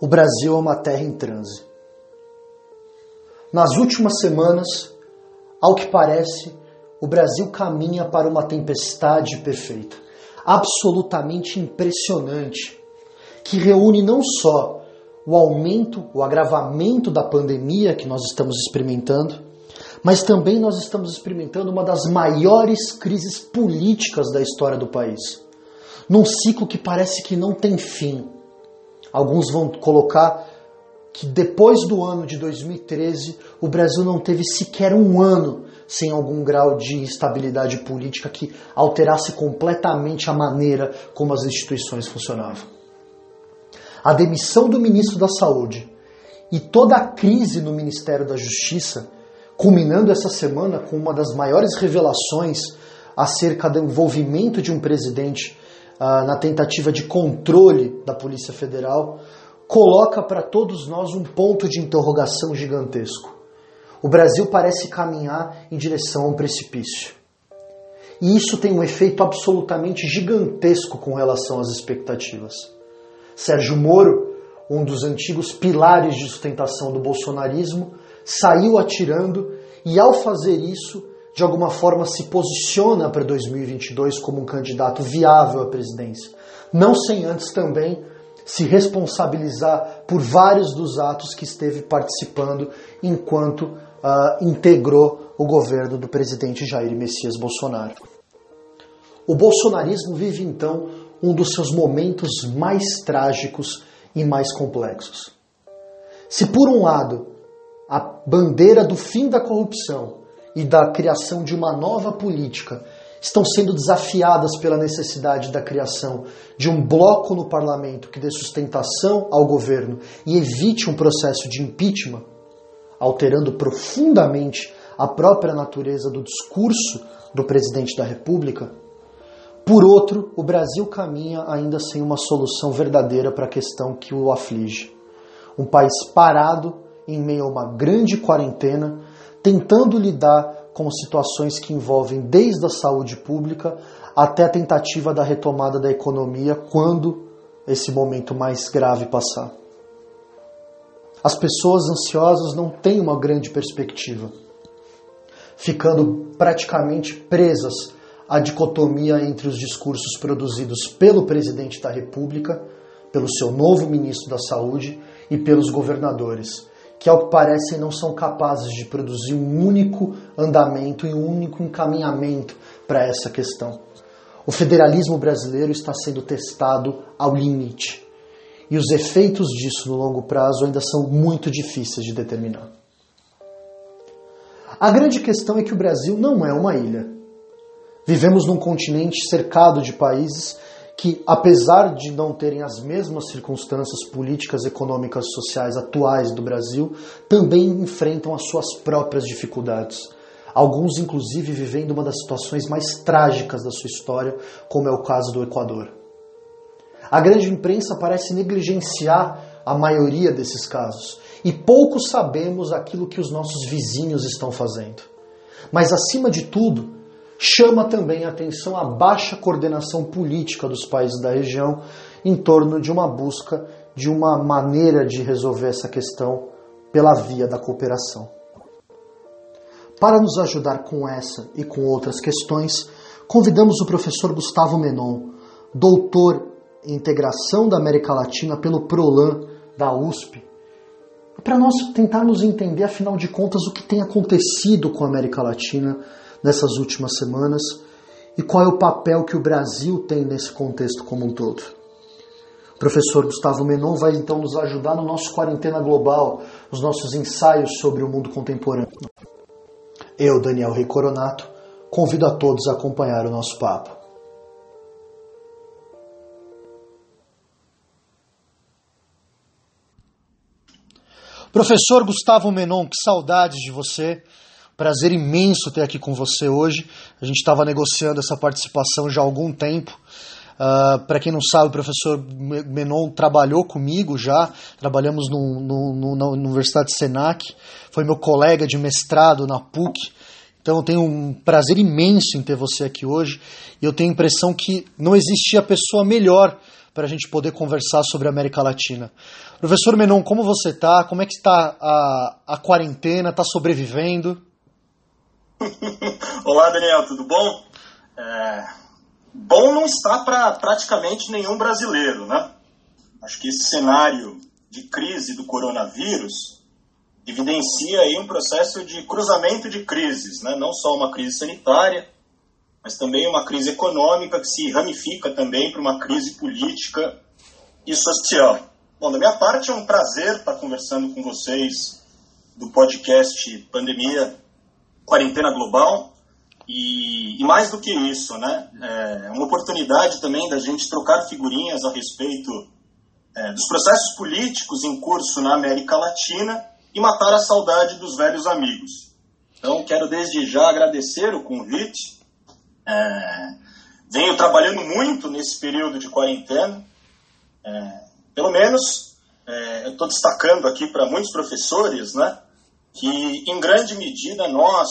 O Brasil é uma terra em transe. Nas últimas semanas, ao que parece, o Brasil caminha para uma tempestade perfeita, absolutamente impressionante, que reúne não só o aumento, o agravamento da pandemia que nós estamos experimentando, mas também nós estamos experimentando uma das maiores crises políticas da história do país. Num ciclo que parece que não tem fim Alguns vão colocar que depois do ano de 2013 o Brasil não teve sequer um ano sem algum grau de instabilidade política que alterasse completamente a maneira como as instituições funcionavam. A demissão do ministro da Saúde e toda a crise no Ministério da Justiça, culminando essa semana com uma das maiores revelações acerca do envolvimento de um presidente ah, na tentativa de controle da Polícia Federal, coloca para todos nós um ponto de interrogação gigantesco. O Brasil parece caminhar em direção a um precipício. E isso tem um efeito absolutamente gigantesco com relação às expectativas. Sérgio Moro, um dos antigos pilares de sustentação do bolsonarismo, saiu atirando e, ao fazer isso, de alguma forma se posiciona para 2022 como um candidato viável à presidência. Não sem antes também se responsabilizar por vários dos atos que esteve participando enquanto uh, integrou o governo do presidente Jair Messias Bolsonaro. O bolsonarismo vive então um dos seus momentos mais trágicos e mais complexos. Se por um lado a bandeira do fim da corrupção e da criação de uma nova política estão sendo desafiadas pela necessidade da criação de um bloco no parlamento que dê sustentação ao governo e evite um processo de impeachment, alterando profundamente a própria natureza do discurso do presidente da República. Por outro, o Brasil caminha ainda sem uma solução verdadeira para a questão que o aflige. Um país parado em meio a uma grande quarentena tentando lidar com situações que envolvem desde a saúde pública até a tentativa da retomada da economia quando esse momento mais grave passar. As pessoas ansiosas não têm uma grande perspectiva, ficando praticamente presas à dicotomia entre os discursos produzidos pelo presidente da República, pelo seu novo ministro da Saúde e pelos governadores que, ao que parece, não são capazes de produzir um único andamento e um único encaminhamento para essa questão. O federalismo brasileiro está sendo testado ao limite. E os efeitos disso no longo prazo ainda são muito difíceis de determinar. A grande questão é que o Brasil não é uma ilha. Vivemos num continente cercado de países que, apesar de não terem as mesmas circunstâncias políticas, econômicas sociais atuais do Brasil, também enfrentam as suas próprias dificuldades. Alguns, inclusive, vivendo uma das situações mais trágicas da sua história, como é o caso do Equador. A grande imprensa parece negligenciar a maioria desses casos e pouco sabemos aquilo que os nossos vizinhos estão fazendo. Mas, acima de tudo, chama também a atenção a baixa coordenação política dos países da região em torno de uma busca de uma maneira de resolver essa questão pela via da cooperação. Para nos ajudar com essa e com outras questões, convidamos o professor Gustavo Menon, doutor em integração da América Latina pelo PROLAN da USP, para nós tentarmos entender, afinal de contas, o que tem acontecido com a América Latina nessas últimas semanas e qual é o papel que o Brasil tem nesse contexto como um todo. O professor Gustavo Menon vai então nos ajudar no nosso Quarentena Global, os nossos ensaios sobre o mundo contemporâneo. Eu, Daniel Rei Coronato, convido a todos a acompanhar o nosso papo. Professor Gustavo Menon, que saudades de você. Prazer imenso ter aqui com você hoje. A gente estava negociando essa participação já há algum tempo. Uh, ah, Para quem não sabe, o professor Menon trabalhou comigo já, trabalhamos no, no, no, na Universidade Senac, foi meu colega de mestrado na PUC. Então eu tenho um prazer imenso em ter você aqui hoje e eu tenho a impressão que não existia pessoa melhor para a gente poder conversar sobre a América Latina. Professor Menon, como você está? Como é que está a, a quarentena? Está sobrevivendo? Olá, Daniel, tudo bom? É... Bom não está para praticamente nenhum brasileiro, né? Acho que esse cenário de crise do coronavírus evidencia aí um processo de cruzamento de crises, né? não só uma crise sanitária, mas também uma crise econômica que se ramifica também para uma crise política e social. Bom, da minha parte é um prazer estar conversando com vocês do podcast Pandemia Quarentena Global e, e mais do que isso, né, é uma oportunidade também da gente trocar figurinhas a respeito é, dos processos políticos em curso na América Latina e matar a saudade dos velhos amigos. Então, quero desde já agradecer o convite. É, venho trabalhando muito nesse período de quarentena. É, pelo menos, é, eu estou destacando aqui para muitos professores, né, que em grande medida nós,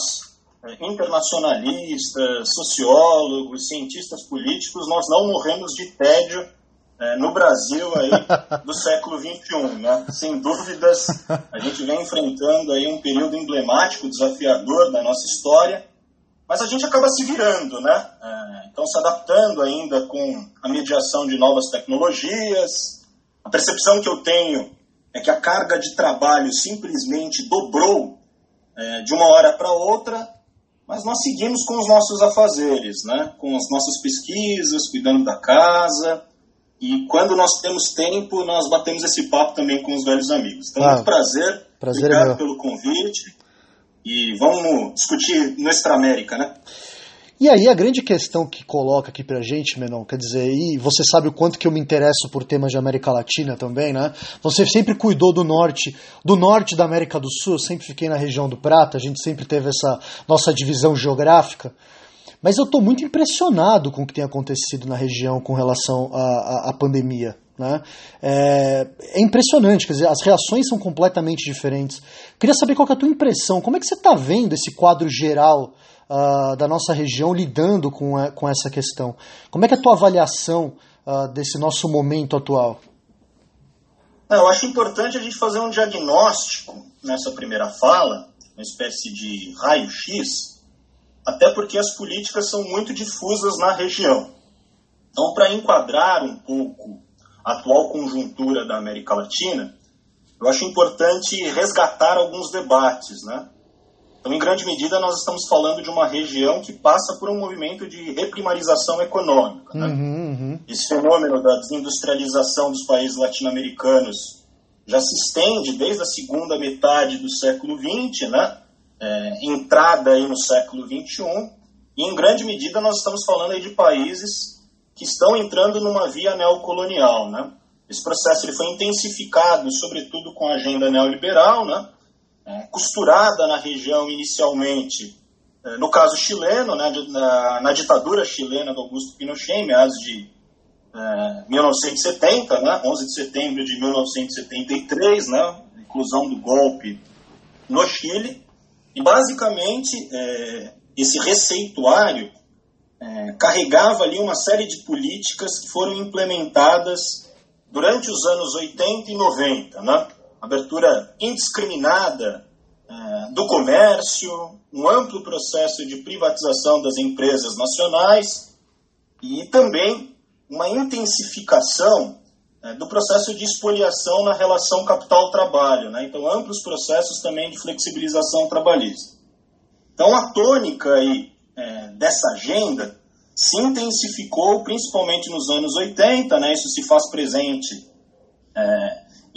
é, internacionalistas, sociólogos, cientistas políticos, nós não morremos de tédio é, no Brasil aí do século XXI. Né? Sem dúvidas, a gente vem enfrentando aí um período emblemático, desafiador da nossa história, mas a gente acaba se virando, né? É, então, se adaptando ainda com a mediação de novas tecnologias. A percepção que eu tenho é que a carga de trabalho simplesmente dobrou é, de uma hora para outra, mas nós seguimos com os nossos afazeres, né? com as nossas pesquisas, cuidando da casa, e quando nós temos tempo, nós batemos esse papo também com os velhos amigos. Então, ah, muito prazer. prazer Obrigado é pelo convite. E vamos discutir Nuestra América, né? E aí a grande questão que coloca aqui pra gente, Menon, quer dizer, e você sabe o quanto que eu me interesso por temas de América Latina também, né? Você sempre cuidou do norte, do norte da América do Sul, eu sempre fiquei na região do Prata, a gente sempre teve essa nossa divisão geográfica. Mas eu estou muito impressionado com o que tem acontecido na região com relação à, à, à pandemia. Né? É, é, impressionante, quer dizer, as reações são completamente diferentes. Queria saber qual é a tua impressão, como é que você está vendo esse quadro geral uh, da nossa região lidando com, a, com essa questão? Como é que é a tua avaliação uh, desse nosso momento atual? Eu acho importante a gente fazer um diagnóstico nessa primeira fala, uma espécie de raio-x, até porque as políticas são muito difusas na região. Então, para enquadrar um pouco a atual conjuntura da América Latina, eu acho importante resgatar alguns debates, né? Então, em grande medida, nós estamos falando de uma região que passa por um movimento de reprimarização econômica. Né? Uhum, uhum. Esse fenômeno da desindustrialização dos países latino-americanos já se estende desde a segunda metade do século XX, né? é, entrada aí no século XXI, e em grande medida nós estamos falando aí de países que estão entrando numa via neocolonial, né? Esse processo ele foi intensificado, sobretudo com a agenda neoliberal, né? Costurada na região inicialmente, é, no caso chileno, né? na, ditadura chilena do Augusto Pinochet, em meados de 1970, é, né? 11 de setembro de 1973, né? inclusão do golpe no Chile, e basicamente é, esse receituário carregava ali uma série de políticas que foram implementadas durante os anos 80 e 90, né? Abertura indiscriminada é, do comércio, um amplo processo de privatização das empresas nacionais e também uma intensificação é, do processo de expoliação na relação capital-trabalho. Né? Então, amplos processos também de flexibilização trabalhista. Então, a tônica aí, é, dessa agenda se intensificou principalmente nos anos 80, né? isso se faz presente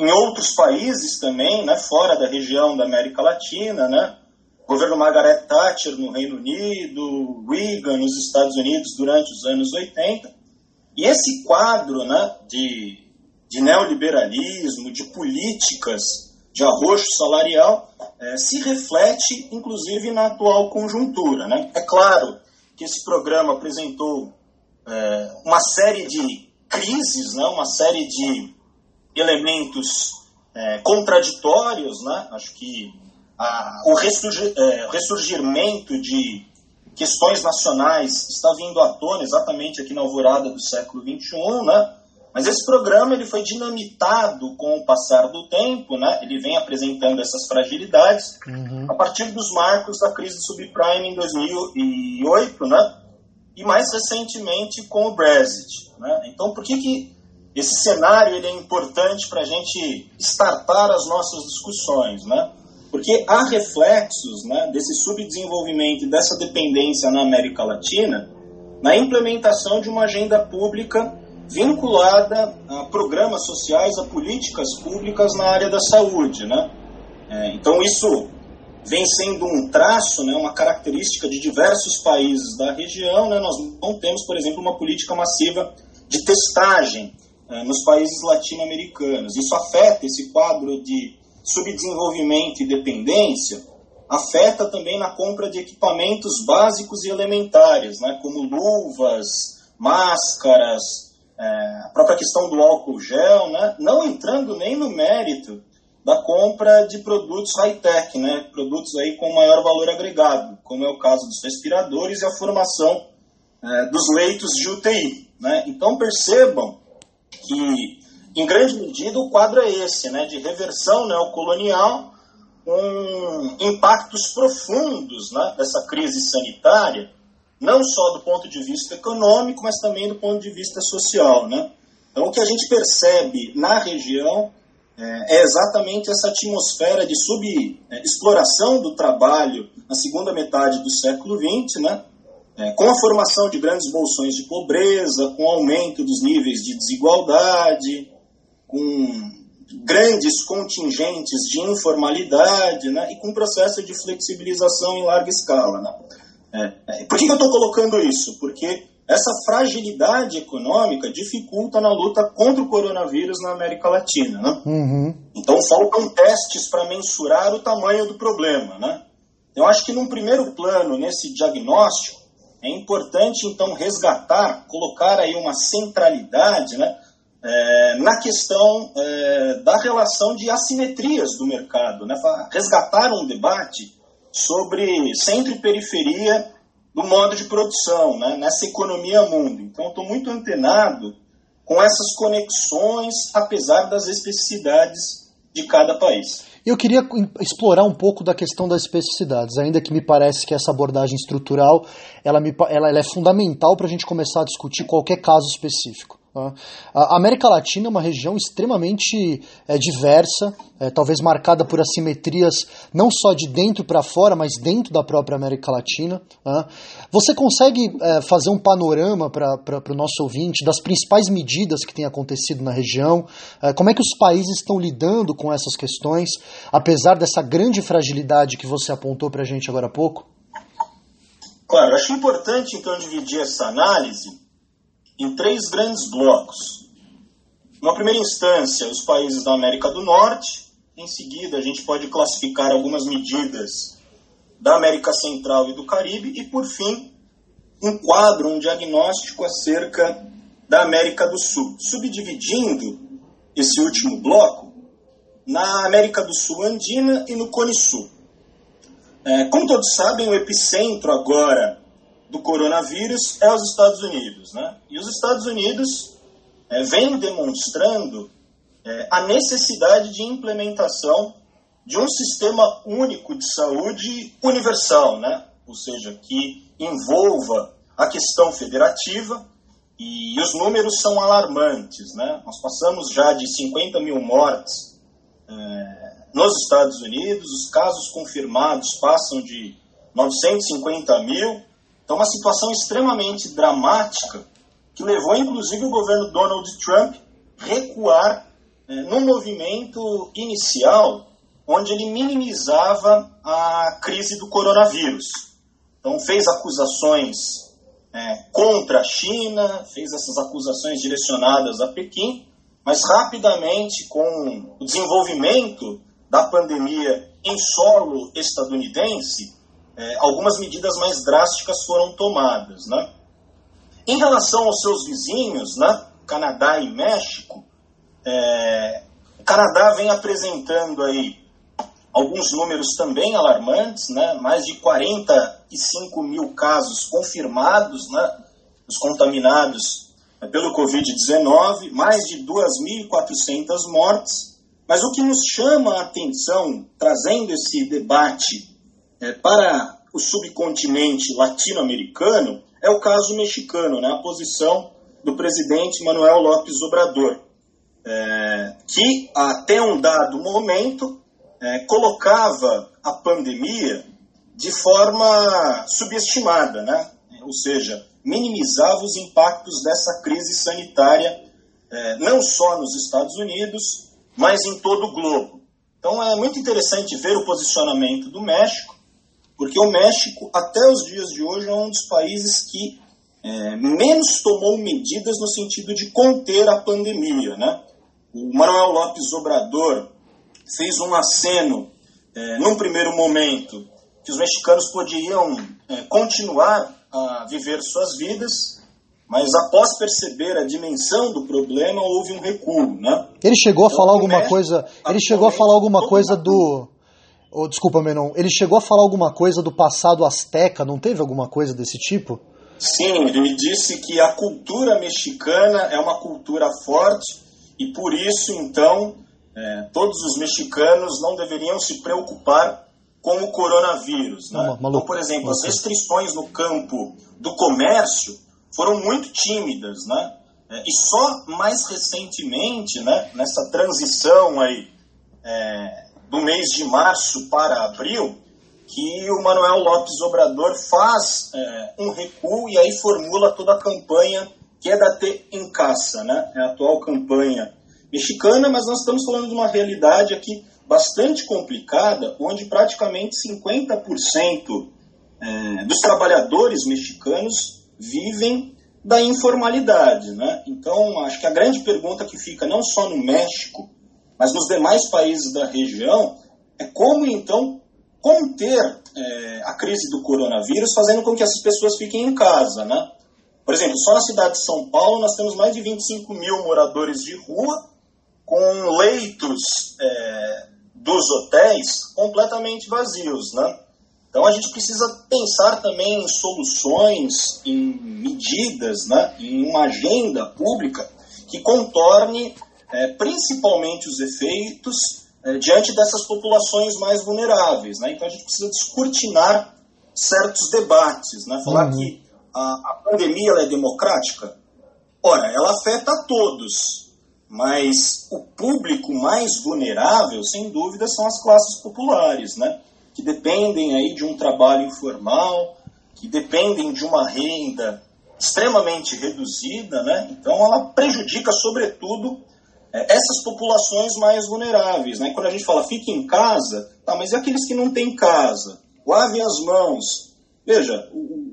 em outros países também, né? fora da região da América Latina, né? o governo Margaret Thatcher no Reino Unido, Reagan nos Estados Unidos durante os anos 80. E esse quadro né, de de neoliberalismo, de políticas de arroxo salarial, é, se reflete, inclusive, na atual conjuntura. Né? É claro que esse programa apresentou é, uma série de crises, né? uma série de elementos é, contraditórios. Né? Acho que a, o ressurgir, é, ressurgimento de questões nacionais está vindo à tona exatamente aqui na alvorada do século XXI, né? Mas esse programa ele foi dinamitado com o passar do tempo, né? ele vem apresentando essas fragilidades uhum. a partir dos marcos da crise subprime em 2008, né? e mais recentemente com o Brexit. Né? Então, por que, que esse cenário ele é importante para a gente startar as nossas discussões? Né? Porque há reflexos né, desse subdesenvolvimento e dessa dependência na América Latina na implementação de uma agenda pública vinculada a programas sociais, a políticas públicas na área da saúde. Né? É, então, isso vem sendo um traço, né, uma característica de diversos países da região. Né? Nós não temos, por exemplo, uma política massiva de testagem nos países latino-americanos. Isso afeta esse quadro de subdesenvolvimento e dependência, afeta também na compra de equipamentos básicos e elementares, né, como luvas, máscaras, é, a própria questão do álcool gel, né? não entrando nem no mérito da compra de produtos high-tech, né? produtos aí com maior valor agregado, como é o caso dos respiradores e a formação é, dos leitos de UTI. Né? Então percebam que, em grande medida, o quadro é esse, né? de reversão neocolonial, com impactos profundos né? dessa crise sanitária, não só do ponto de vista econômico, mas também do ponto de vista social. Né? Então, o que a gente percebe na região é, é exatamente essa atmosfera de subexploração do trabalho na segunda metade do século XX, né? É, com a formação de grandes bolsões de pobreza, com o aumento dos níveis de desigualdade, com grandes contingentes de informalidade né? e com processo de flexibilização em larga escala. Né? É, é, por que, que eu estou colocando isso? Porque essa fragilidade econômica dificulta na luta contra o coronavírus na América Latina. Né? Uhum. Então faltam testes para mensurar o tamanho do problema. Né? Eu acho que num primeiro plano, nesse diagnóstico, é importante então resgatar, colocar aí uma centralidade né, é, na questão é, da relação de assimetrias do mercado, né, resgatar um debate sobre centro e periferia do modo de produção, né, nessa economia mundo. Então, estou muito antenado com essas conexões, apesar das especificidades de cada país. Eu queria explorar um pouco da questão das especificidades, ainda que me parece que essa abordagem estrutural ela, me, ela, ela é fundamental para a gente começar a discutir qualquer caso específico. Tá? A América Latina é uma região extremamente é, diversa, é, talvez marcada por assimetrias não só de dentro para fora, mas dentro da própria América Latina. Tá? Você consegue é, fazer um panorama para o nosso ouvinte das principais medidas que têm acontecido na região? É, como é que os países estão lidando com essas questões, apesar dessa grande fragilidade que você apontou para a gente agora há pouco? Claro, acho importante então dividir essa análise em três grandes blocos. Na primeira instância, os países da América do Norte, em seguida, a gente pode classificar algumas medidas da América Central e do Caribe, e por fim, um quadro, um diagnóstico acerca da América do Sul, subdividindo esse último bloco na América do Sul andina e no Cone Sul. É, como todos sabem, o epicentro agora do coronavírus é os Estados Unidos. Né? E os Estados Unidos é, vêm demonstrando é, a necessidade de implementação de um sistema único de saúde universal, né? ou seja, que envolva a questão federativa e os números são alarmantes. Né? Nós passamos já de 50 mil mortes é, nos Estados Unidos, os casos confirmados passam de 950 mil então, uma situação extremamente dramática que levou, inclusive, o governo Donald Trump recuar é, num movimento inicial onde ele minimizava a crise do coronavírus. Então, fez acusações é, contra a China, fez essas acusações direcionadas a Pequim, mas rapidamente, com o desenvolvimento da pandemia em solo estadunidense, é, algumas medidas mais drásticas foram tomadas. Né? Em relação aos seus vizinhos, né, Canadá e México, é, o Canadá vem apresentando aí alguns números também alarmantes, né, mais de 45 mil casos confirmados, né, os contaminados é, pelo Covid-19, mais de 2.400 mortes. Mas o que nos chama a atenção, trazendo esse debate é, para o subcontinente latino-americano, é o caso mexicano, né, a posição do presidente Manuel López Obrador, é, que até um dado momento é, colocava a pandemia de forma subestimada, né? ou seja, minimizava os impactos dessa crise sanitária, é, não só nos Estados Unidos, mas em todo o globo. Então é muito interessante ver o posicionamento do México, porque o México, até os dias de hoje, é um dos países que é, menos tomou medidas no sentido de conter a pandemia. Né? O Manuel Lopes Obrador fez um aceno, é, num primeiro momento, que os mexicanos podiam é, continuar a viver suas vidas, mas após perceber a dimensão do problema, houve um recuo, né? Ele chegou a então, falar alguma coisa, ele chegou a falar alguma coisa do oh, desculpa, Menon, ele chegou a falar alguma coisa do passado azteca, não teve alguma coisa desse tipo? Sim, ele disse que a cultura mexicana é uma cultura forte e por isso, então, é, todos os mexicanos não deveriam se preocupar com o coronavírus. Né? Maluco, então, por exemplo, as restrições no campo do comércio foram muito tímidas, né? É, e só mais recentemente, né, nessa transição aí é, do mês de março para abril, que o Manuel Lopes Obrador faz é, um recuo e aí formula toda a campanha que é da T em caça, né? É a atual campanha mexicana, mas nós estamos falando de uma realidade aqui bastante complicada, onde praticamente 50% é, dos trabalhadores mexicanos vivem da informalidade, né? Então, acho que a grande pergunta que fica não só no México, mas nos demais países da região, é como então conter é, a crise do coronavírus, fazendo com que essas pessoas fiquem em casa, né? Por exemplo, só na cidade de São Paulo nós temos mais de 25 mil moradores de rua, com leitos é, dos hotéis completamente vazios, né? Então a gente precisa pensar também em soluções, em medidas, né? em uma agenda pública que contorne é, principalmente os efeitos é, diante dessas populações mais vulneráveis. Né? Então a gente precisa descortinar certos debates, né? falar uhum. que a, a pandemia é democrática. Ora, ela afeta a todos, mas o público mais vulnerável, sem dúvida, são as classes populares, né? que dependem aí de um trabalho informal, que dependem de uma renda extremamente reduzida, né? então ela prejudica, sobretudo, essas populações mais vulneráveis. Né? Quando a gente fala fique em casa, tá, mas e aqueles que não têm casa? Lavem as mãos. Veja, o,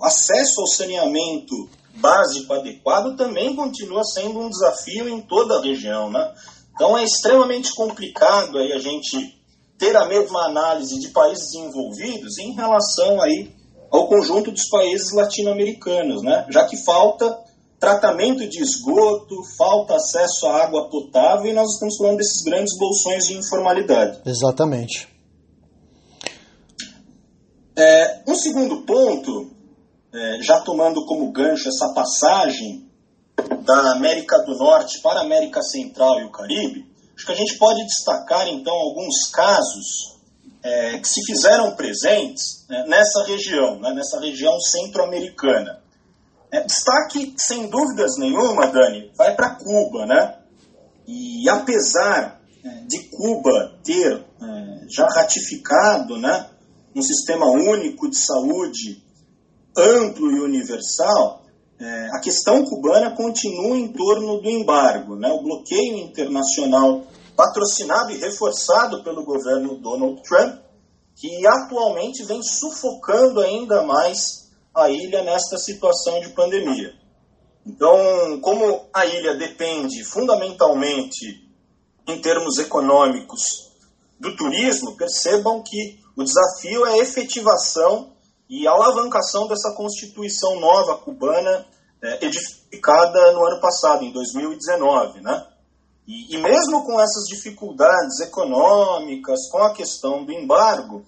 acesso ao saneamento básico adequado também continua sendo um desafio em toda a região. Né? Então é extremamente complicado aí a gente ter a mesma análise de países desenvolvidos em relação aí ao conjunto dos países latino-americanos, né? já que falta tratamento de esgoto, falta acesso à água potável e nós estamos falando desses grandes bolsões de informalidade. Exatamente. É, um segundo ponto, é, já tomando como gancho essa passagem da América do Norte para a América Central e o Caribe, acho que a gente pode destacar então alguns casos é, que se fizeram presentes né, nessa região, né, nessa região centro-americana. É, destaque, sem dúvidas nenhuma, Dani, vai para Cuba, né? E apesar é, de Cuba ter é, já ratificado né, um sistema único de saúde amplo e universal, é, a questão cubana continua em torno do embargo, né? o bloqueio internacional patrocinado e reforçado pelo governo Donald Trump, que atualmente vem sufocando ainda mais a ilha nesta situação de pandemia. Então, como a ilha depende fundamentalmente, em termos econômicos, do turismo, percebam que o desafio é a efetivação e alavancação dessa Constituição nova cubana é, edificada no ano passado, em 2019. Né? E, e mesmo com essas dificuldades econômicas, com a questão do embargo,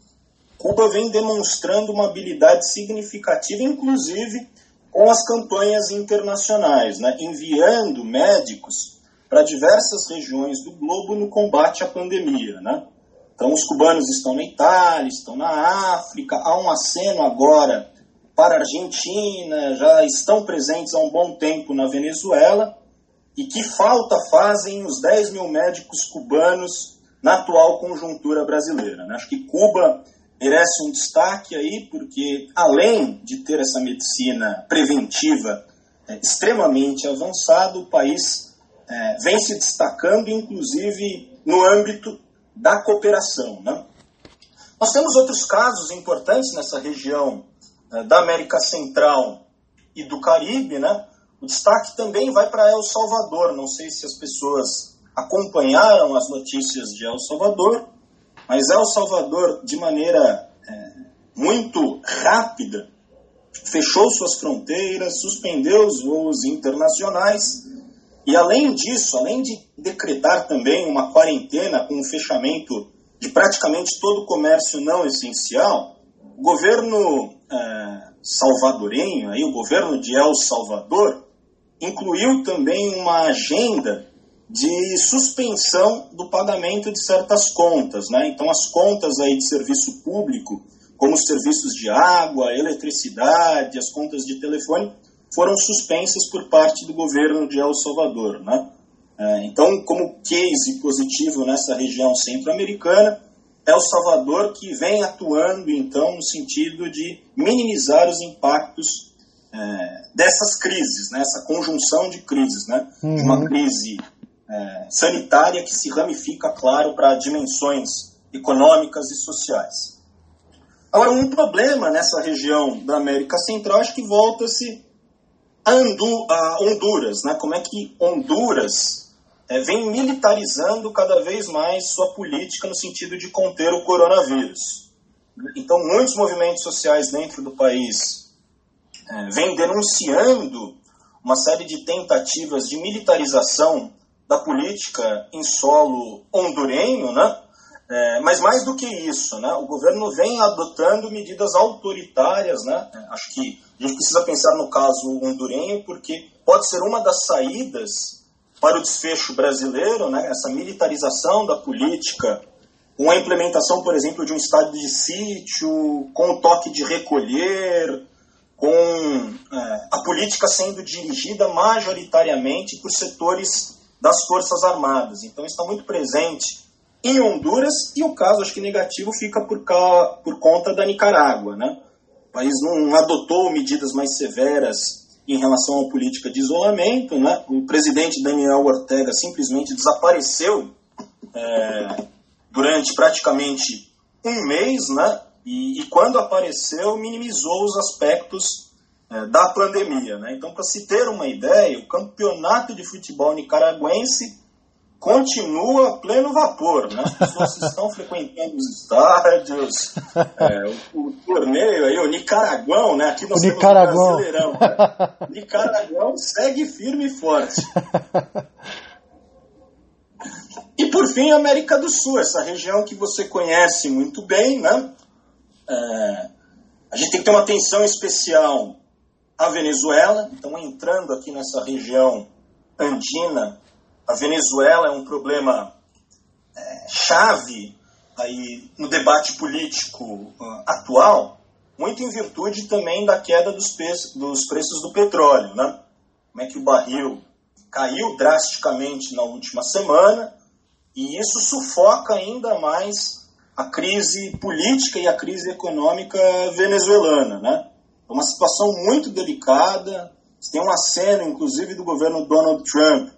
Cuba vem demonstrando uma habilidade significativa, inclusive com as campanhas internacionais, né, enviando médicos para diversas regiões do globo no combate à pandemia. Né? Então, os cubanos estão na Itália, estão na África, há um aceno agora para a Argentina, já estão presentes há um bom tempo na Venezuela, e que falta fazem os 10 mil médicos cubanos na atual conjuntura brasileira. Né? Acho que Cuba merece um destaque aí, porque além de ter essa medicina preventiva é, extremamente avançada, o país é, vem se destacando, inclusive no âmbito da cooperação. Né? Nós temos outros casos importantes nessa região é, da América Central e do Caribe. Né? O destaque também vai para El Salvador. Não sei se as pessoas acompanharam as notícias de El Salvador, mas El Salvador, de maneira é, muito rápida, fechou suas fronteiras, suspendeu os voos internacionais. E, além disso, além de decretar também uma quarentena com o fechamento de praticamente todo o comércio não essencial, o governo é, salvadorenho, aí, o governo de El Salvador, incluiu também uma agenda de suspensão do pagamento de certas contas. Né? Então, as contas aí de serviço público, como os serviços de água, eletricidade, as contas de telefone, foram suspensas por parte do governo de El Salvador. Né? É, então, como case positivo nessa região centro-americana, El Salvador que vem atuando, então, no sentido de minimizar os impactos é, dessas crises, né? essa conjunção de crises, né? Uhum. de uma crise é, sanitária que se ramifica, claro, para dimensões econômicas e sociais. Agora, um problema nessa região da América Central acho que volta-se a, a, Honduras. Né? Como é que Honduras é, vem militarizando cada vez mais sua política no sentido de conter o coronavírus? Então, muitos movimentos sociais dentro do país é, vêm denunciando uma série de tentativas de militarização da política em solo hondurenho, né? É, mas mais do que isso, né? o governo vem adotando medidas autoritárias. Né? É, acho que a gente precisa pensar no caso hondurenho, porque pode ser uma das saídas para o desfecho brasileiro, né? essa militarização da política, com a implementação, por exemplo, de um estado de sítio, com o toque de recolher, com é, a política sendo dirigida majoritariamente por setores das Forças Armadas. Então está muito presente em Honduras e o caso, acho que negativo, fica por, cá, por conta da Nicarágua. Né? O país não adotou medidas mais severas em relação à política de isolamento. Né? O presidente Daniel Ortega simplesmente desapareceu é, durante praticamente um mês, né? e, e quando apareceu, minimizou os aspectos é, da pandemia. Né? Então, para se ter uma ideia, o campeonato de futebol nicaragüense continua a pleno vapor. Né? As pessoas estão frequentando os estádios, é, o, o, torneio aí, o Nicaraguão, né? aqui nós o Nicaraguão. Brasileirão. Né? Nicaraguão segue firme e forte. E por fim, a América do Sul, essa região que você conhece muito bem, né? É, a gente tem que ter uma atenção especial a Venezuela. Então, entrando aqui nessa região andina, a Venezuela é um problema é, chave aí no debate político uh, atual, muito em virtude também da queda dos, dos preços do petróleo. Né? Como é que o barril caiu drasticamente na última semana e isso sufoca ainda mais a crise política e a crise econômica venezuelana, né? É uma situação muito delicada. Tem um aceno, inclusive, do governo Donald Trump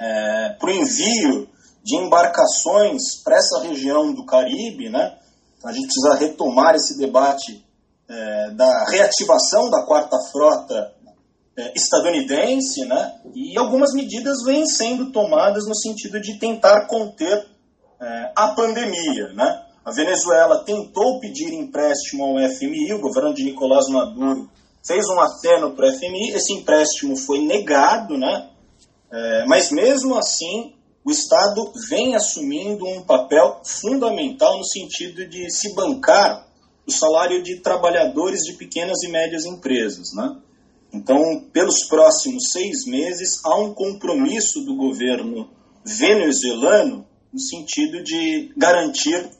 é, para o envio de embarcações para essa região do Caribe. Né? Então a gente precisa retomar esse debate é, da reativação da quarta frota é, estadunidense, né? e algumas medidas vêm sendo tomadas no sentido de tentar conter é, a pandemia. Né? A Venezuela tentou pedir empréstimo ao FMI, o governo de Nicolás Maduro fez um aceno para o FMI, esse empréstimo foi negado, né? É, mas mesmo assim, o Estado vem assumindo um papel fundamental no sentido de se bancar o salário de trabalhadores de pequenas e médias empresas, né? Então, pelos próximos seis meses, há um compromisso do governo venezuelano no sentido de garantir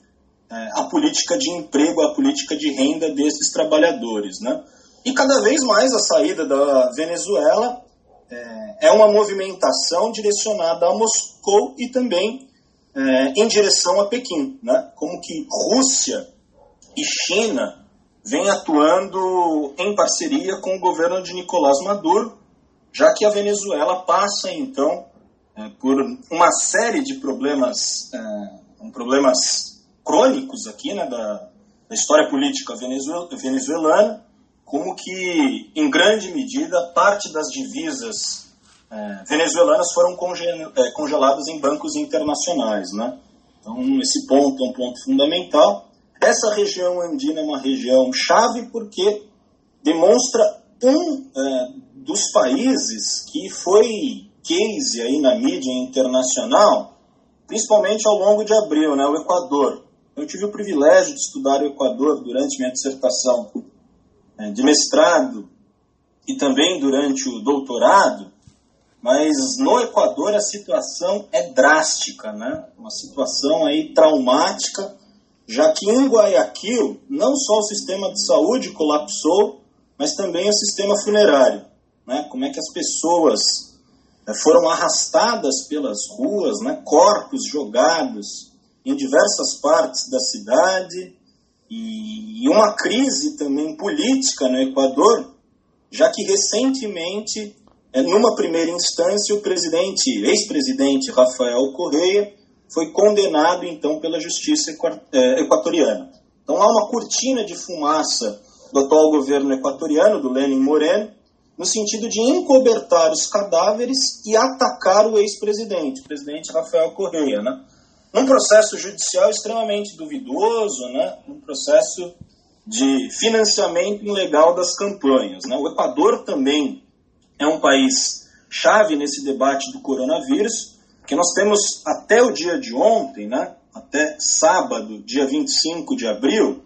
a política de emprego, a política de renda desses trabalhadores. Né? E cada vez mais a saída da Venezuela é, é uma movimentação direcionada a Moscou e também é, em direção a Pequim, né? como que Rússia e China vêm atuando em parceria com o governo de Nicolás Maduro, já que a Venezuela passa então é, por uma série de problemas, é, problemas crônicos aqui né, da, da história política venezuelana, como que, em grande medida, parte das divisas é, venezuelanas foram é, congeladas em bancos internacionais. Né? Então, esse ponto é um ponto fundamental. Essa região andina é uma região chave porque demonstra um é, dos países que foi case aí na mídia internacional, principalmente ao longo de abril, né, o Equador. Eu tive o privilégio de estudar o Equador durante minha dissertação é, de mestrado e também durante o doutorado, mas no Equador a situação é drástica, né? Uma situação aí traumática, já que em Guayaquil não só o sistema de saúde colapsou, mas também o sistema funerário, né? Como é que as pessoas é, foram arrastadas pelas ruas, né? Corpos jogados em diversas partes da cidade e uma crise também política no Equador, já que recentemente, é, numa primeira instância, o presidente, ex-presidente Rafael Correia, foi condenado então pela justiça é, equatoriana. Então há uma cortina de fumaça do atual governo equatoriano, do Lenin Moreno, no sentido de encobertar os cadáveres e atacar o ex-presidente, o presidente Rafael Correia, né? Num processo judicial extremamente duvidoso, né? um processo de financiamento ilegal das campanhas. Né? O Equador também é um país chave nesse debate do coronavírus, que nós temos até o dia de ontem, né? até sábado, dia 25 de abril,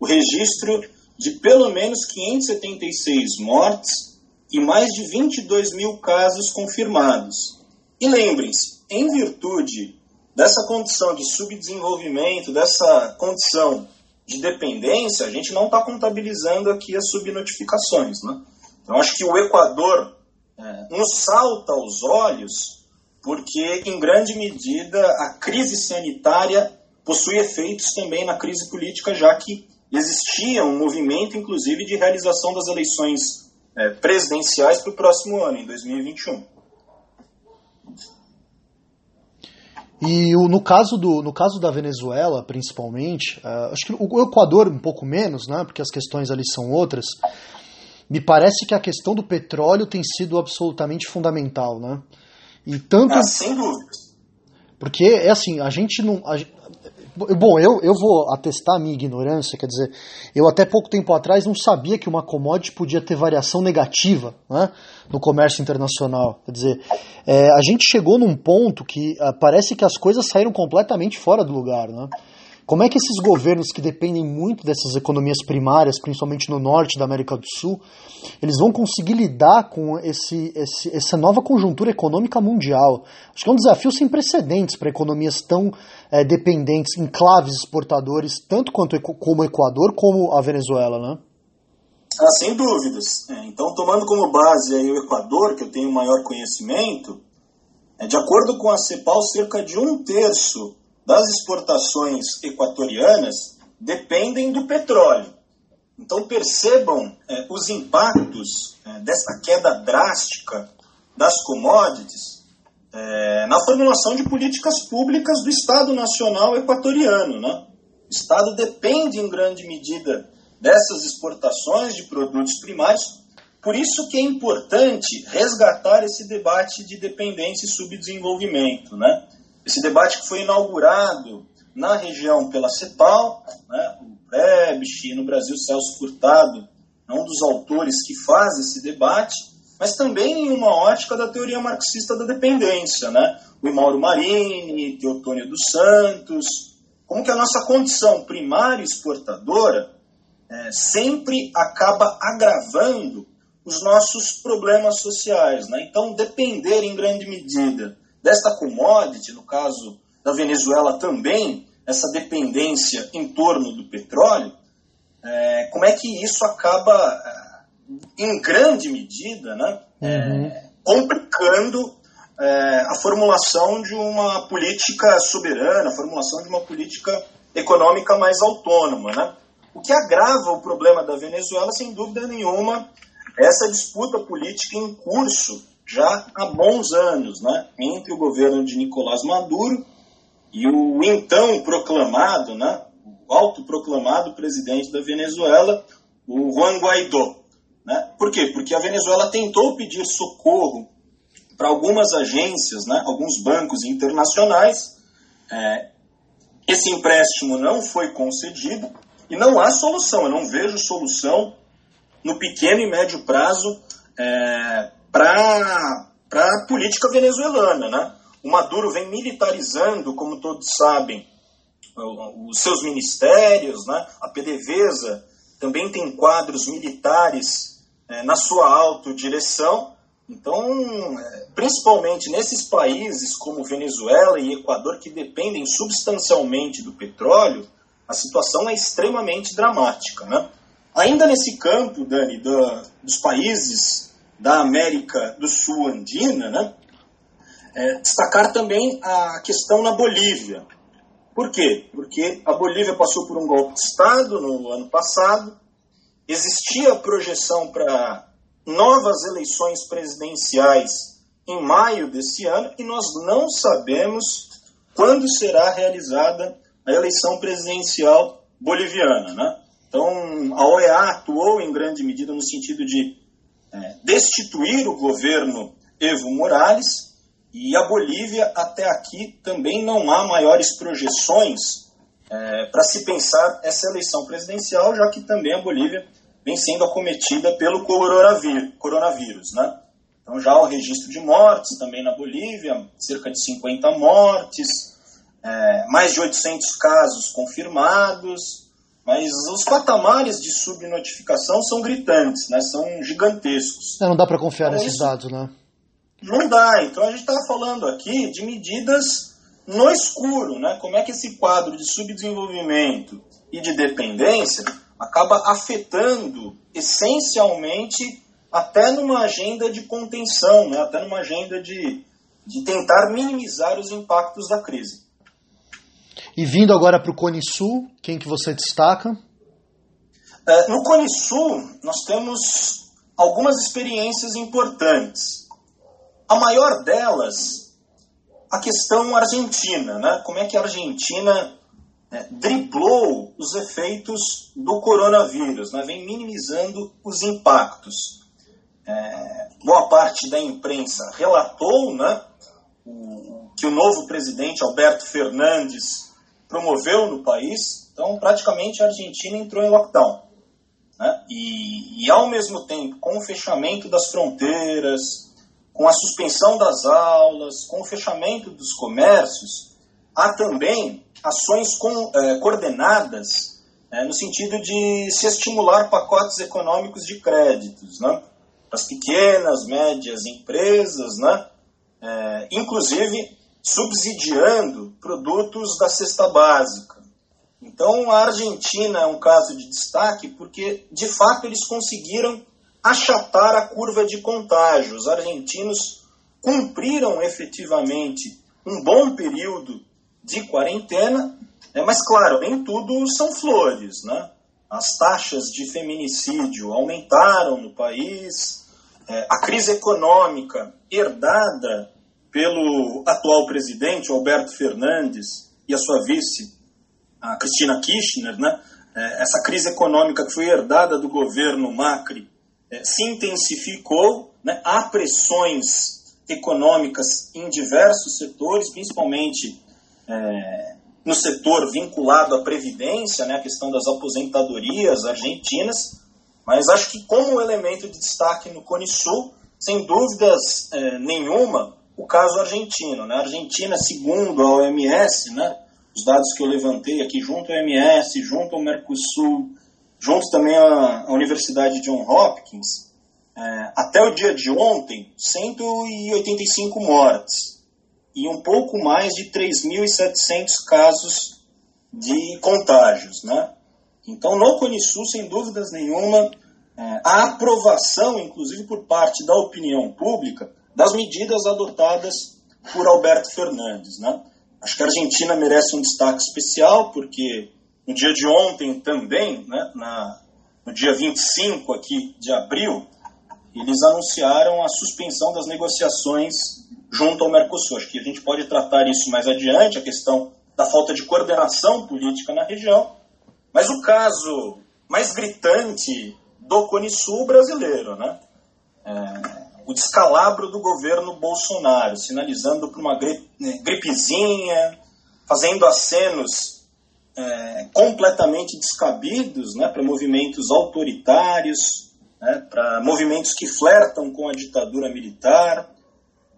o registro de pelo menos 576 mortes e mais de 22 mil casos confirmados. E lembrem-se, em virtude dessa condição de subdesenvolvimento, dessa condição de dependência, a gente não está contabilizando aqui as subnotificações. Né? Então, acho que o Equador é, nos salta aos olhos porque, em grande medida, a crise sanitária possui efeitos também na crise política, já que existia um movimento, inclusive, de realização das eleições é, presidenciais para o próximo ano, em 2021. E o, no, caso do, no caso da Venezuela, principalmente, uh, acho que o, Equador um pouco menos, né, porque as questões ali são outras, me parece que a questão do petróleo tem sido absolutamente fundamental, né? E tanto... Ah, sem dúvida. Porque, é assim, a gente não... A, Bom, eu, eu vou atestar a minha ignorância, quer dizer, eu até pouco tempo atrás não sabia que uma commodity podia ter variação negativa né, no comércio internacional. Quer dizer, é, a gente chegou num ponto que uh, parece que as coisas saíram completamente fora do lugar. Né? Como é que esses governos que dependem muito dessas economias primárias, principalmente no norte da América do Sul, eles vão conseguir lidar com esse, esse, essa nova conjuntura econômica mundial? Acho que é um desafio sem precedentes para economias tão é, dependentes, enclaves exportadores, tanto quanto como o Equador, como a Venezuela, né? Ah, sem dúvidas. É, então, tomando como base aí o Equador, que eu tenho maior conhecimento, é, de acordo com a CEPAL, cerca de um terço das exportações equatorianas dependem do petróleo. Então percebam é, os impactos é, dessa queda drástica das commodities é, na formulação de políticas públicas do Estado Nacional Equatoriano. Né? O Estado depende em grande medida dessas exportações de produtos primários, por isso que é importante resgatar esse debate de dependência e subdesenvolvimento. Né? Esse debate que foi inaugurado na região pela CEPAL, né, o Prebisch, no Brasil Celso Furtado, é um dos autores que faz esse debate, mas também em uma ótica da teoria marxista da dependência, né? o Mauro Marini, Teotônio dos Santos, como que a nossa condição primária exportadora é, sempre acaba agravando os nossos problemas sociais. Né? Então, depender em grande medida desta commodity, no caso da Venezuela também, essa dependência em torno do petróleo, é, como é que isso acaba, é, em grande medida, né, uhum. é, complicando é, a formulação de uma política soberana, a formulação de uma política econômica mais autônoma. Né? O que agrava o problema da Venezuela, sem dúvida nenhuma, é essa disputa política em curso já há bons anos, né, entre o governo de Nicolás Maduro e o então proclamado, né, o autoproclamado presidente da Venezuela, o Juan Guaidó. Né? Por quê? Porque a Venezuela tentou pedir socorro para algumas agências, né, alguns bancos internacionais. É, esse empréstimo não foi concedido e não há solução. Eu não vejo solução no pequeno e médio prazo é, para a política venezuelana. Né? O Maduro vem militarizando, como todos sabem, os seus ministérios, né? a PDVSA também tem quadros militares é, na sua autodireção. Então, é, principalmente nesses países como Venezuela e Equador, que dependem substancialmente do petróleo, a situação é extremamente dramática. Né? Ainda nesse campo, Dani, do, dos países da América do Sul andina, né? É, destacar também a questão na Bolívia. Por quê? Porque a Bolívia passou por um golpe de Estado no ano passado, existia projeção para novas eleições presidenciais em maio desse ano e nós não sabemos quando será realizada a eleição presidencial boliviana. Né? Então, a OEA atuou em grande medida no sentido de é, destituir o governo Evo Morales e a Bolívia, até aqui, também não há maiores projeções é, para se pensar essa eleição presidencial, já que também a Bolívia vem sendo acometida pelo coronavírus. Né? Então já há o registro de mortes também na Bolívia, cerca de 50 mortes, é, mais de 800 casos confirmados, mas os patamares de subnotificação são gritantes, né? são gigantescos. É, não dá para confiar então, nesses isso... dados, né? Não dá. Então a gente está falando aqui de medidas no escuro, né? Como é que esse quadro de subdesenvolvimento e de dependência acaba afetando essencialmente até numa agenda de contenção, né? até numa agenda de, de tentar minimizar os impactos da crise. E vindo agora para o Cone Sul, quem que você destaca? É, no Cone Sul, nós temos algumas experiências importantes. A maior delas, a questão argentina, né? Como é que a Argentina é, driblou os efeitos do coronavírus, né? vem minimizando os impactos. É, boa parte da imprensa relatou né, o, que o novo presidente Alberto Fernandes promoveu no país, então praticamente a Argentina entrou em lockdown. Né? E, e ao mesmo tempo, com o fechamento das fronteiras, com a suspensão das aulas, com o fechamento dos comércios, há também ações com, eh, coordenadas eh, no sentido de se estimular pacotes econômicos de créditos, né? para as pequenas, médias empresas, né? Eh, inclusive subsidiando produtos da cesta básica. Então, a Argentina é um caso de destaque porque, de fato, eles conseguiram achatar a curva de contágio. Os argentinos cumpriram efetivamente um bom período de quarentena, né, mas, claro, nem tudo são flores. Né? As taxas de feminicídio aumentaram no país, é, a crise econômica herdada pelo atual presidente, Alberto Fernandes, e a sua vice, a Cristina Kirchner, né? É, essa crise econômica que foi herdada do governo Macri é, se intensificou, né? há pressões econômicas em diversos setores, principalmente é, no setor vinculado à previdência, né? a questão das aposentadorias argentinas, mas acho que como elemento de destaque no Cone Sul, sem dúvidas é, nenhuma, o caso argentino. Né? A Argentina, segundo a OMS, né? os dados que eu levantei aqui junto à OMS, junto ao Mercosul, junto também à, Universidade John Hopkins, é, até o dia de ontem, 185 mortes e um pouco mais de 3.700 casos de contágios. Né? Então, no Cone Sul, sem dúvidas nenhuma, é, a aprovação, inclusive por parte da opinião pública, das medidas adotadas por Alberto Fernandes. Né? Acho que a Argentina merece um destaque especial, porque no dia de ontem também, né, na, no dia 25 aqui de abril, eles anunciaram a suspensão das negociações junto ao Mercosul. Acho que a gente pode tratar isso mais adiante, a questão da falta de coordenação política na região. Mas o caso mais gritante do Cone Sul brasileiro, né? É, o descalabro do governo Bolsonaro, sinalizando para uma né, gripezinha, fazendo acenos é, completamente descabidos né, para movimentos autoritários, né, para movimentos que flertam com a ditadura militar.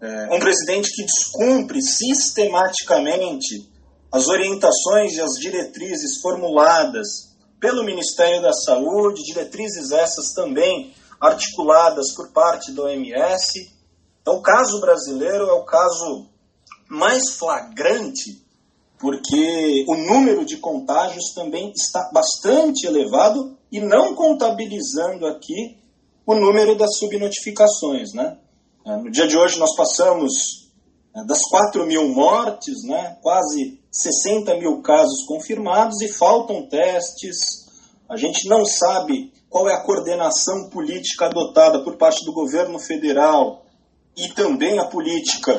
É, um presidente que descumpre sistematicamente as orientações e as diretrizes formuladas pelo Ministério da Saúde, diretrizes essas também articuladas por parte da OMS. Então, o caso brasileiro é o caso mais flagrante, porque o número de contágios também está bastante elevado e não contabilizando aqui o número das subnotificações. Né? É, no dia de hoje, nós passamos é, das 4 mil mortes, né? quase 60 mil casos confirmados e faltam testes. A gente não sabe qual é a coordenação política adotada por parte do governo federal e também a política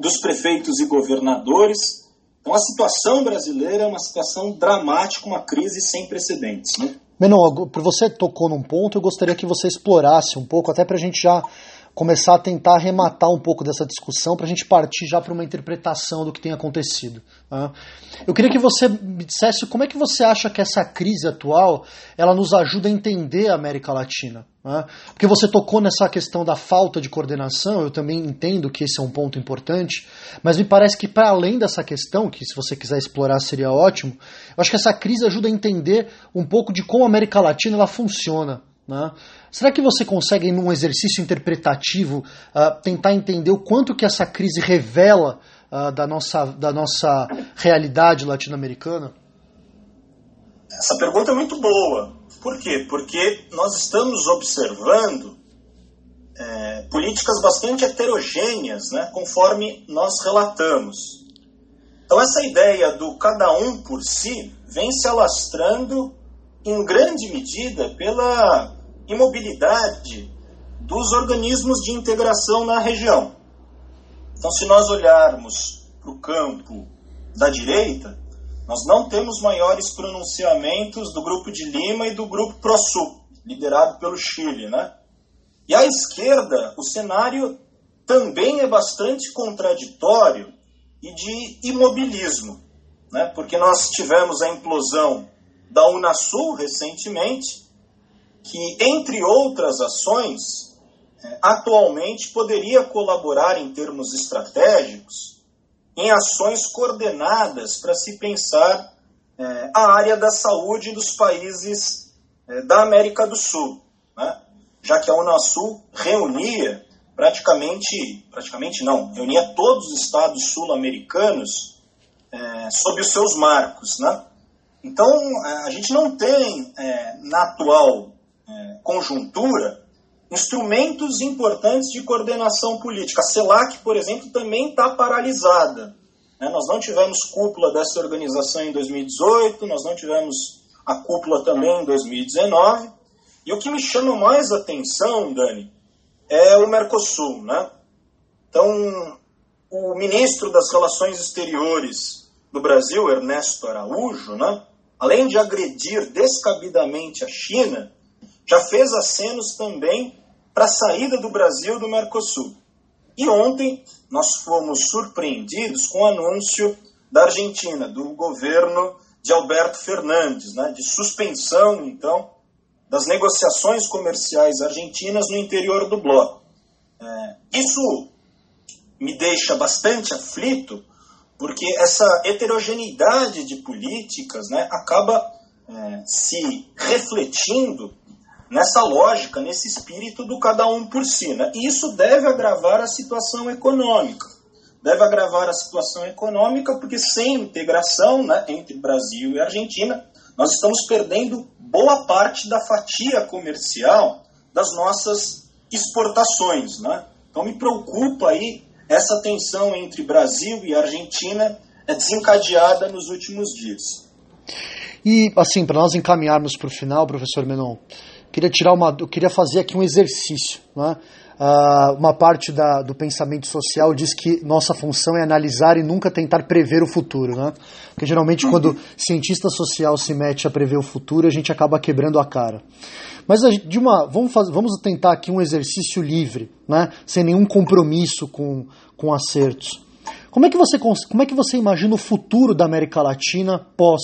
dos prefeitos e governadores. Então, a situação brasileira é uma situação dramática, uma crise sem precedentes. Né? Menon, você tocou num ponto, eu gostaria que você explorasse um pouco, até para a gente já começar a tentar arrematar um pouco dessa discussão para a gente partir já para uma interpretação do que tem acontecido. Tá? Eu queria que você me dissesse como é que você acha que essa crise atual ela nos ajuda a entender a América Latina. Tá? Porque você tocou nessa questão da falta de coordenação, eu também entendo que esse é um ponto importante, mas me parece que para além dessa questão, que se você quiser explorar seria ótimo, eu acho que essa crise ajuda a entender um pouco de como a América Latina ela funciona. Né? Será que você consegue, num exercício interpretativo, uh, tentar entender o quanto que essa crise revela uh, da, nossa, da nossa realidade latino-americana? Essa pergunta é muito boa. Por quê? Porque nós estamos observando é, políticas bastante heterogêneas, né, conforme nós relatamos. Então, essa ideia do cada um por si vem se alastrando em grande medida pela imobilidade dos organismos de integração na região. Então, se nós olharmos para o campo da direita, nós não temos maiores pronunciamentos do grupo de Lima e do grupo ProSul, liderado pelo Chile, né? E à esquerda, o cenário também é bastante contraditório e de imobilismo, né? Porque nós tivemos a implosão da Unasul recentemente que, entre outras ações, é, atualmente poderia colaborar em termos estratégicos em ações coordenadas para se pensar é, a área da saúde dos países é, da América do Sul, né? já que a Unasul reunia praticamente, praticamente não, reunia todos os estados sul-americanos é, sob os seus marcos. Né? Então, é, a gente não tem, é, na atual conjuntura instrumentos importantes de coordenação política. A CELAC, por exemplo, também está paralisada. Né? Nós não tivemos cúpula dessa organização em 2018, nós não tivemos a cúpula também em 2019. E o que me chama mais atenção, Dani, é o Mercosul. Né? Então, o ministro das Relações Exteriores do Brasil, Ernesto Araújo, né? além de agredir descabidamente a China, já fez acenos também para a saída do Brasil do Mercosul. E ontem nós fomos surpreendidos com o anúncio da Argentina, do governo de Alberto Fernandes, né, de suspensão, então, das negociações comerciais argentinas no interior do bloco. É, isso me deixa bastante aflito, porque essa heterogeneidade de políticas né, acaba é, se refletindo nessa lógica, nesse espírito do cada um por si. Né? E isso deve agravar a situação econômica. Deve agravar a situação econômica porque sem integração né, entre Brasil e Argentina, nós estamos perdendo boa parte da fatia comercial das nossas exportações. Né? Então me preocupa aí essa tensão entre Brasil e Argentina é desencadeada nos últimos dias. E assim, para nós encaminharmos para o final, professor Menon, queria tirar uma, eu queria fazer aqui um exercício, né? Uh, uma parte da, do pensamento social diz que nossa função é analisar e nunca tentar prever o futuro, né? Porque geralmente quando cientista social se mete a prever o futuro, a gente acaba quebrando a cara. Mas de uma, vamos, fazer, vamos tentar aqui um exercício livre, né? sem nenhum compromisso com, com acertos. Como é, que você, como é que você imagina o futuro da América Latina pós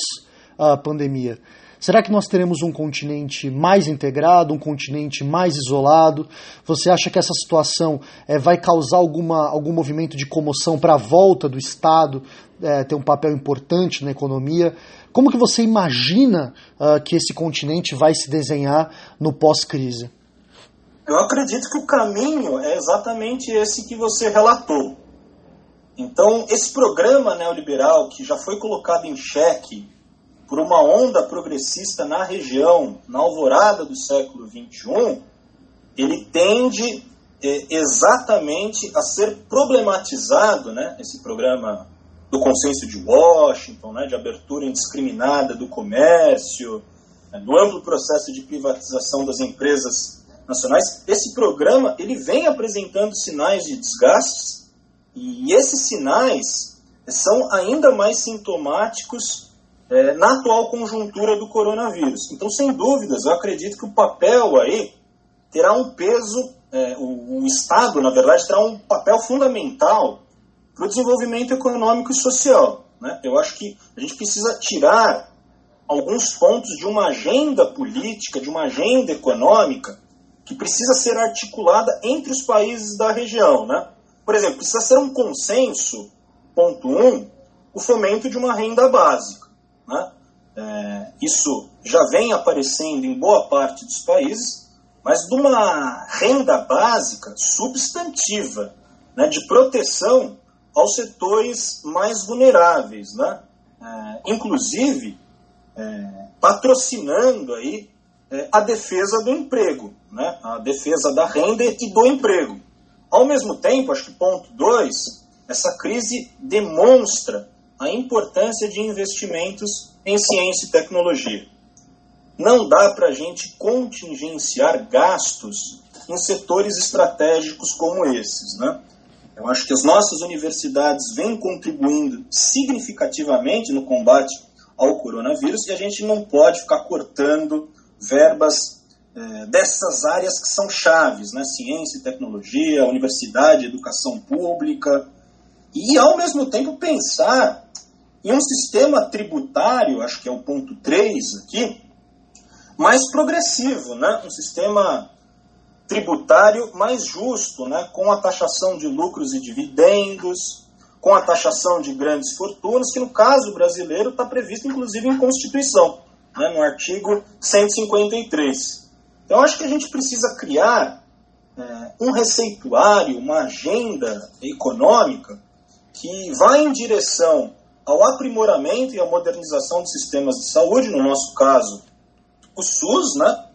a pandemia? Será que nós teremos um continente mais integrado, um continente mais isolado? Você acha que essa situação é, vai causar alguma, algum movimento de comoção para a volta do Estado é, ter um papel importante na economia? Como que você imagina uh, que esse continente vai se desenhar no pós-crise? Eu acredito que o caminho é exatamente esse que você relatou. Então, esse programa neoliberal que já foi colocado em xeque por uma onda progressista na região, na alvorada do século XXI, ele tende é, exatamente a ser problematizado, né, esse programa do consenso de Washington, né, de abertura indiscriminada do comércio, né, do amplo processo de privatização das empresas nacionais, esse programa ele vem apresentando sinais de desgastes e esses sinais são ainda mais sintomáticos é, na atual conjuntura do coronavírus. Então, sem dúvidas, eu acredito que o papel aí terá um peso, é, o, o Estado, na verdade, terá um papel fundamental para o desenvolvimento econômico e social. Né? Eu acho que a gente precisa tirar alguns pontos de uma agenda política, de uma agenda econômica, que precisa ser articulada entre os países da região. Né? Por exemplo, precisa ser um consenso, ponto um, o fomento de uma renda básica. Né? É, isso já vem aparecendo em boa parte dos países, mas de uma renda básica substantiva, né, de proteção aos setores mais vulneráveis, né? É, inclusive é, patrocinando aí é, a defesa do emprego, né? a defesa da renda e do emprego. Ao mesmo tempo, acho que ponto dois, essa crise demonstra a importância de investimentos em ciência e tecnologia. Não dá para a gente contingenciar gastos em setores estratégicos como esses, né? Eu acho que as nossas universidades vêm contribuindo significativamente no combate ao coronavírus e a gente não pode ficar cortando verbas é, dessas áreas que são chaves, né? ciência e tecnologia, universidade, educação pública, e ao mesmo tempo pensar em um sistema tributário, acho que é o ponto 3 aqui, mais progressivo, né? um sistema tributário mais justo, né, com a taxação de lucros e dividendos, com a taxação de grandes fortunas, que no caso brasileiro está previsto inclusive em Constituição, né, no artigo 153. Então acho que a gente precisa criar é, um receituário, uma agenda econômica que vá em direção ao aprimoramento e à modernização dos sistemas de saúde, no nosso caso, o SUS, né?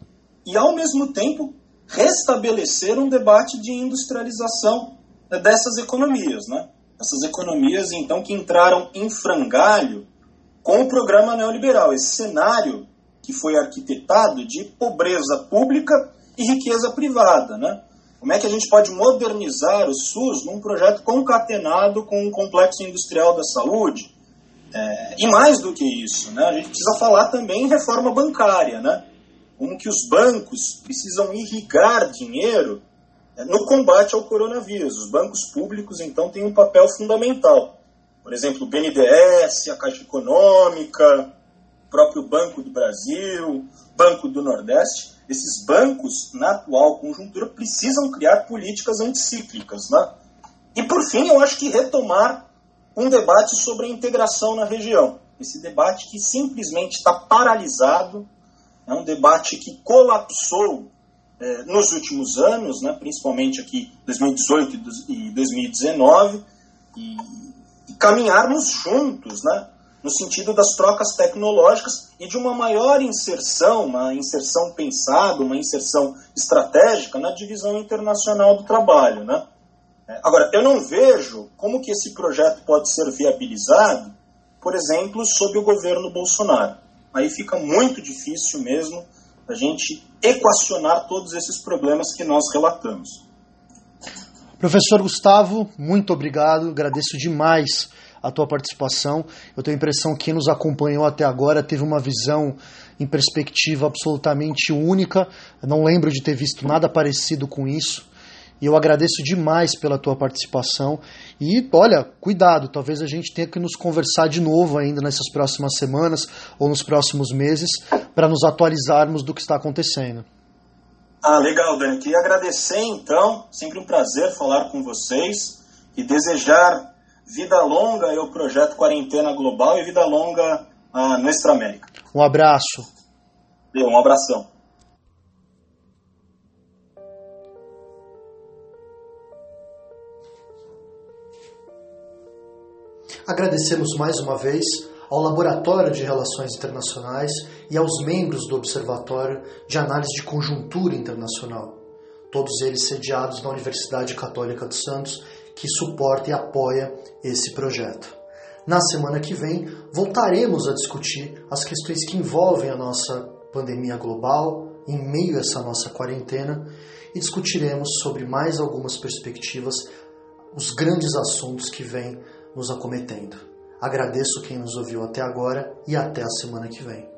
e ao mesmo tempo restabelecer um debate de industrialização dessas economias, né? Essas economias, então, que entraram em frangalho com o programa neoliberal, esse cenário que foi arquitetado de pobreza pública e riqueza privada, né? Como é que a gente pode modernizar o SUS num projeto concatenado com o complexo industrial da saúde? É, e mais do que isso, né? a gente precisa falar também em reforma bancária, né? como que os bancos precisam irrigar dinheiro é, no combate ao coronavírus. Os bancos públicos, então, têm um papel fundamental. Por exemplo, o BNDES, a Caixa Econômica, o próprio Banco do Brasil, Banco do Nordeste. Esses bancos, na atual conjuntura, precisam criar políticas anticíclicas. Né? E, por fim, eu acho que retomar um debate sobre a integração na região. Esse debate que simplesmente está paralisado é um debate que colapsou é, nos últimos anos, né, principalmente aqui 2018 e 2019, e, e caminharmos juntos, né, no sentido das trocas tecnológicas e de uma maior inserção, uma inserção pensada, uma inserção estratégica na divisão internacional do trabalho. Né? Agora, eu não vejo como que esse projeto pode ser viabilizado, por exemplo, sob o governo Bolsonaro. Aí fica muito difícil mesmo a gente equacionar todos esses problemas que nós relatamos. Professor Gustavo, muito obrigado, agradeço demais a tua participação. Eu tenho a impressão que quem nos acompanhou até agora teve uma visão em perspectiva absolutamente única. Eu não lembro de ter visto nada parecido com isso. E eu agradeço demais pela tua participação. E olha, cuidado, talvez a gente tenha que nos conversar de novo ainda nessas próximas semanas ou nos próximos meses para nos atualizarmos do que está acontecendo. Ah, legal, Dani. Queria agradecer então, sempre um prazer falar com vocês e desejar vida longa ao projeto Quarentena Global e vida longa à Nuestra América. Um abraço. Um abração. Agradecemos mais uma vez ao Laboratório de Relações Internacionais e aos membros do Observatório de Análise de Conjuntura Internacional, todos eles sediados na Universidade Católica dos Santos, que suporta e apoia esse projeto. Na semana que vem, voltaremos a discutir as questões que envolvem a nossa pandemia global, em meio a essa nossa quarentena, e discutiremos sobre mais algumas perspectivas, os grandes assuntos que vêm nos acometendo. Agradeço quem nos ouviu até agora e até a semana que vem.